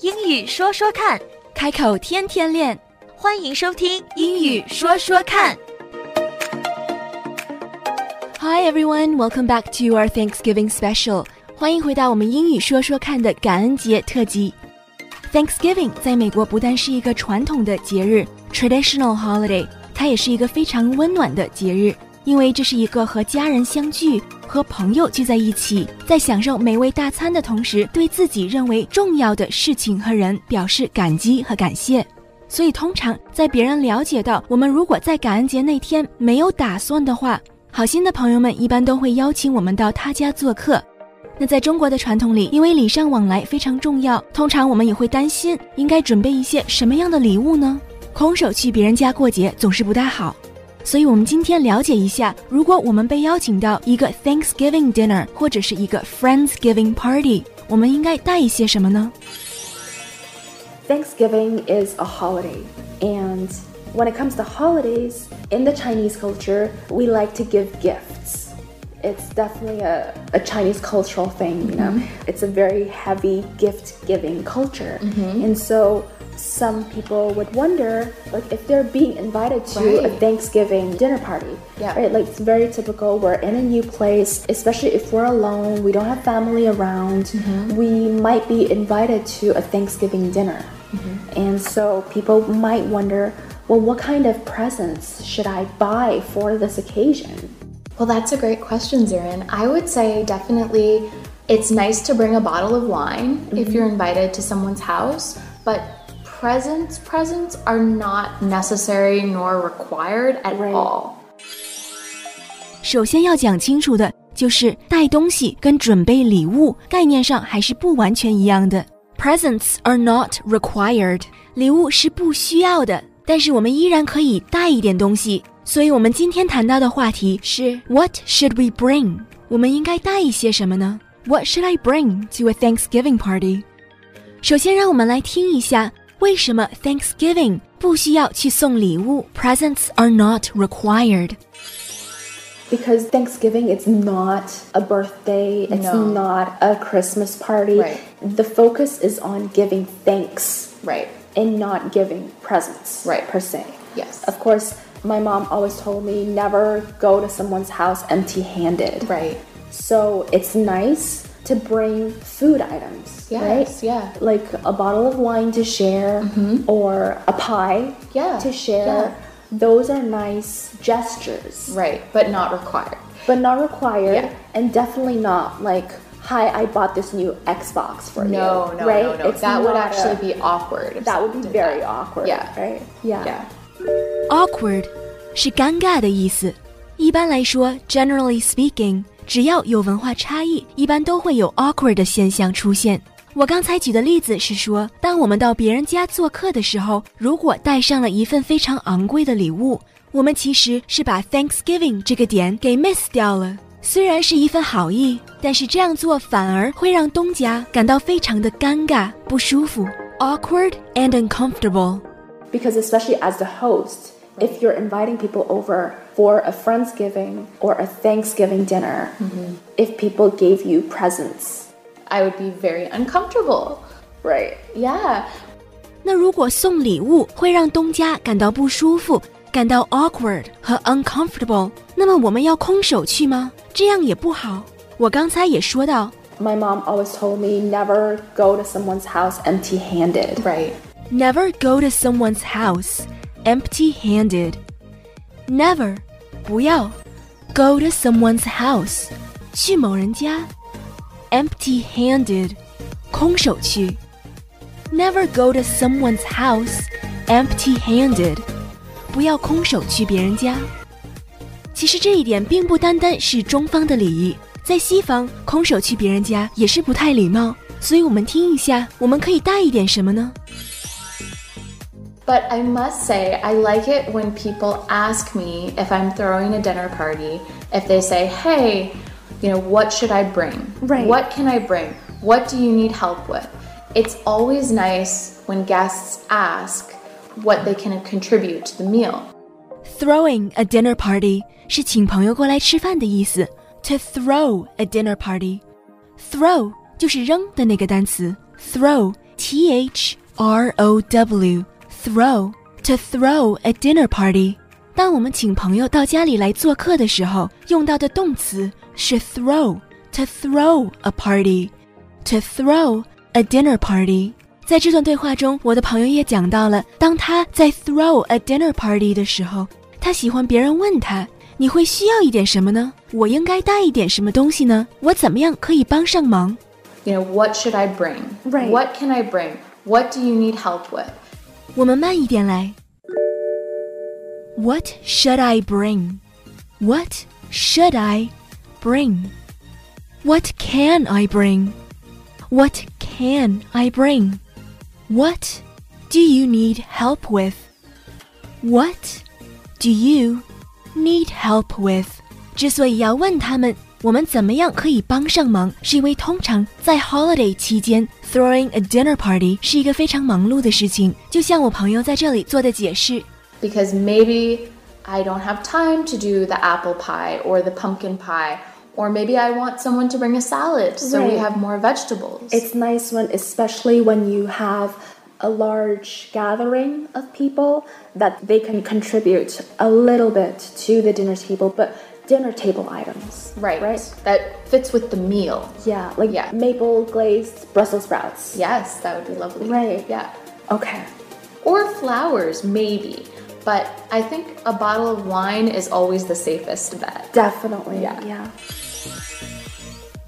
英语说说看，开口天天练。欢迎收听英语说说看。Hi everyone, welcome back to our Thanksgiving special. 欢迎回到我们英语说说看的感恩节特辑。Thanksgiving 在美国不但是一个传统的节日 （traditional holiday），它也是一个非常温暖的节日，因为这是一个和家人相聚、和朋友聚在一起，在享受美味大餐的同时，对自己认为重要的事情和人表示感激和感谢。所以，通常在别人了解到我们如果在感恩节那天没有打算的话，好心的朋友们一般都会邀请我们到他家做客。那在中国的传统里，因为礼尚往来非常重要，通常我们也会担心应该准备一些什么样的礼物呢？空手去别人家过节总是不太好。所以，我们今天了解一下，如果我们被邀请到一个 Thanksgiving dinner 或者是一个 Friendsgiving party，我们应该带一些什么呢？ Thanksgiving is a holiday, and when it comes to holidays, in the Chinese culture, we like to give gifts. It's definitely a, a Chinese cultural thing, you know. Mm-hmm. It's a very heavy gift giving culture. Mm-hmm. And so some people would wonder like if they're being invited to a Thanksgiving dinner party. Yeah. Right? Like it's very typical. We're in a new place, especially if we're alone, we don't have family around. Mm-hmm. We might be invited to a Thanksgiving dinner. And so people might wonder, well, what kind of presents should I buy for this occasion? Well, that's a great question, Zarin. I would say definitely it's nice to bring a bottle of wine if you're invited to someone's house, but presents presents are not necessary nor required at Right. all. 首先要讲清楚的就是带东西跟准备礼物概念上还是不完全一样的。Presents are not required，礼物是不需要的， 但是我们依然可以带一点东西。所以，我们今天谈到的话题是 What should we bring？我们应该带一些什么呢？What should I bring to a Thanksgiving party？首先，让我们来听一下为什么 Thanksgiving 不需要去送礼物，Presents are not required。 Because Thanksgiving it's not a birthday, it's No. not a Christmas party. Right. The focus is on giving thanks Right. and not giving presents Right. per se. Yes. Of course, my mom always told me never go to someone's house empty-handed. Right. So it's nice to bring food items, right? Yeah. Like a bottle of wine to share mm-hmm. or a pie Yeah, to share. yeah. Those are nice gestures, Right, but not required. but not required Yeah. and definitely not like, "Hi, I bought this new Xbox for you." No, no, right? no, no. It's that would not actually a- be awkward. if that would someone be did very that. awkward, Yeah. right? Yeah. Yeah. awkward 是尴尬的意思。一般来说，generally speaking，只要有文化差异，一般都会有 awkward 的现象出现。我刚才举的例子是说，当我们到别人家做客的时候，如果带上了一份非常昂贵的礼物，我们其实是把 Thanksgiving 这个点给 miss 掉了。 虽然是一份好意，但是这样做反而会让东家感到非常的尴尬、不舒服，awkward and uncomfortable。 Because especially as the host, if you're inviting people over for a Friendsgiving or a Thanksgiving dinner, if people gave you presents, I would be very uncomfortable. right? Yeah. 那如果送礼物会让东家感到不舒服、 感到 awkward 和 uncomfortable，那么我们要空手去吗？这样也不好。我刚才也说到 My mom always told me never go to someone's house empty-handed. Right. ，never go to someone's house empty-handed。Never，不要 go to someone's house，去某人家empty-handed，空手去。Never go to someone's house empty-handed， 不要空手去别人家。其实这一点并不单单是中方的礼仪，在西方，空手去别人家也是不太礼貌。所以我们听一下，我们可以带一点什么呢？ But I must say, I like it when people ask me if I'm throwing a dinner party, if they say, hey, you know, what should I bring? Right. What can I bring? What do you need help with? It's always nice when guests ask what they can contribute to the meal. Throwing a dinner party 是请朋友过来吃饭的意思。To throw a dinner party。 throw 就是扔的那个单词，throw，t h r o w，throw to throw a dinner party。当我们请朋友到家里来做客的时候，用到的动词是 throw，to throw a party，to throw a dinner party。 在这段对话中，我的朋友也讲到了，当他在 throw a dinner party 的时候，他喜欢别人问他：“你会需要一点什么呢？我应该带一点什么东西呢？我怎么样可以帮上忙？” You know, what should I bring? Right. What can I bring? What do you need help with? 我们慢一点来。What should I bring? What should I bring? What can I bring? What can I bring? What do you need help with? What do you need help with? 之所以要问他们我们怎么样可以帮上忙，是因为通常在 holiday 期间，throwing a dinner party 是一个非常忙碌的事情。就像我朋友在这里做的解释 Because maybe I don't have time to do the apple pie or the pumpkin pie. Or maybe I want someone to bring a salad so we have more vegetables. It's nice when, especially when you have a large gathering of people, that they can contribute a little bit to the dinner table, but dinner table items. right. Right? That fits with the meal. Yeah, like Yeah. maple glazed Brussels sprouts. Yes, that would be lovely. Right. Yeah. Okay. Or flowers, maybe. But I think a bottle of wine is always the safest bet. Definitely. Yeah. yeah.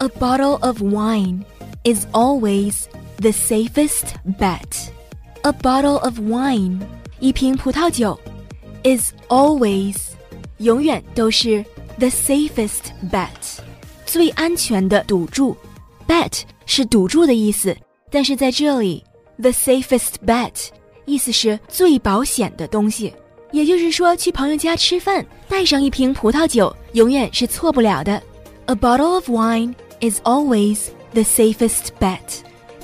A bottle of wine is always the safest bet. A bottle of wine, 一瓶葡萄酒 is always 永远都是 the safest bet，最安全的赌注。Bet 是赌注的意思，但是在这里，the safest bet 意思是最保险的东西。也就是说，去朋友家吃饭，带上一瓶葡萄酒，永远是错不了的。A bottle of wine is always the safest bet。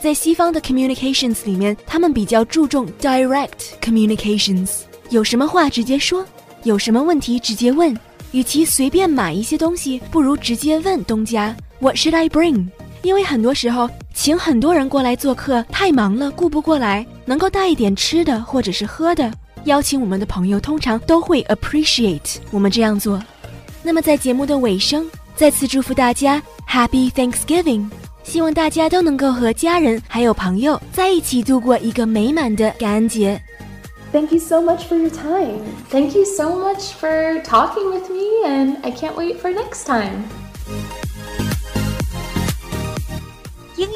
在西方的 communications 里面，他们比较注重 direct communications，有什么话直接说，有什么问题直接问。与其随便买一些东西，不如直接问东家 What should I bring？因为很多时候请很多人过来做客太忙了，顾不过来，能够带一点吃的或者是喝的，邀请我们的朋友通常都会 appreciate 我们这样做。那么在节目的尾声，再次祝福大家 Happy Thanksgiving！希望大家都能够和家人还有朋友在一起度过一个美满的感恩节。 Thank you so much for your time. Thank you so much for talking with me, and I can't wait for next time.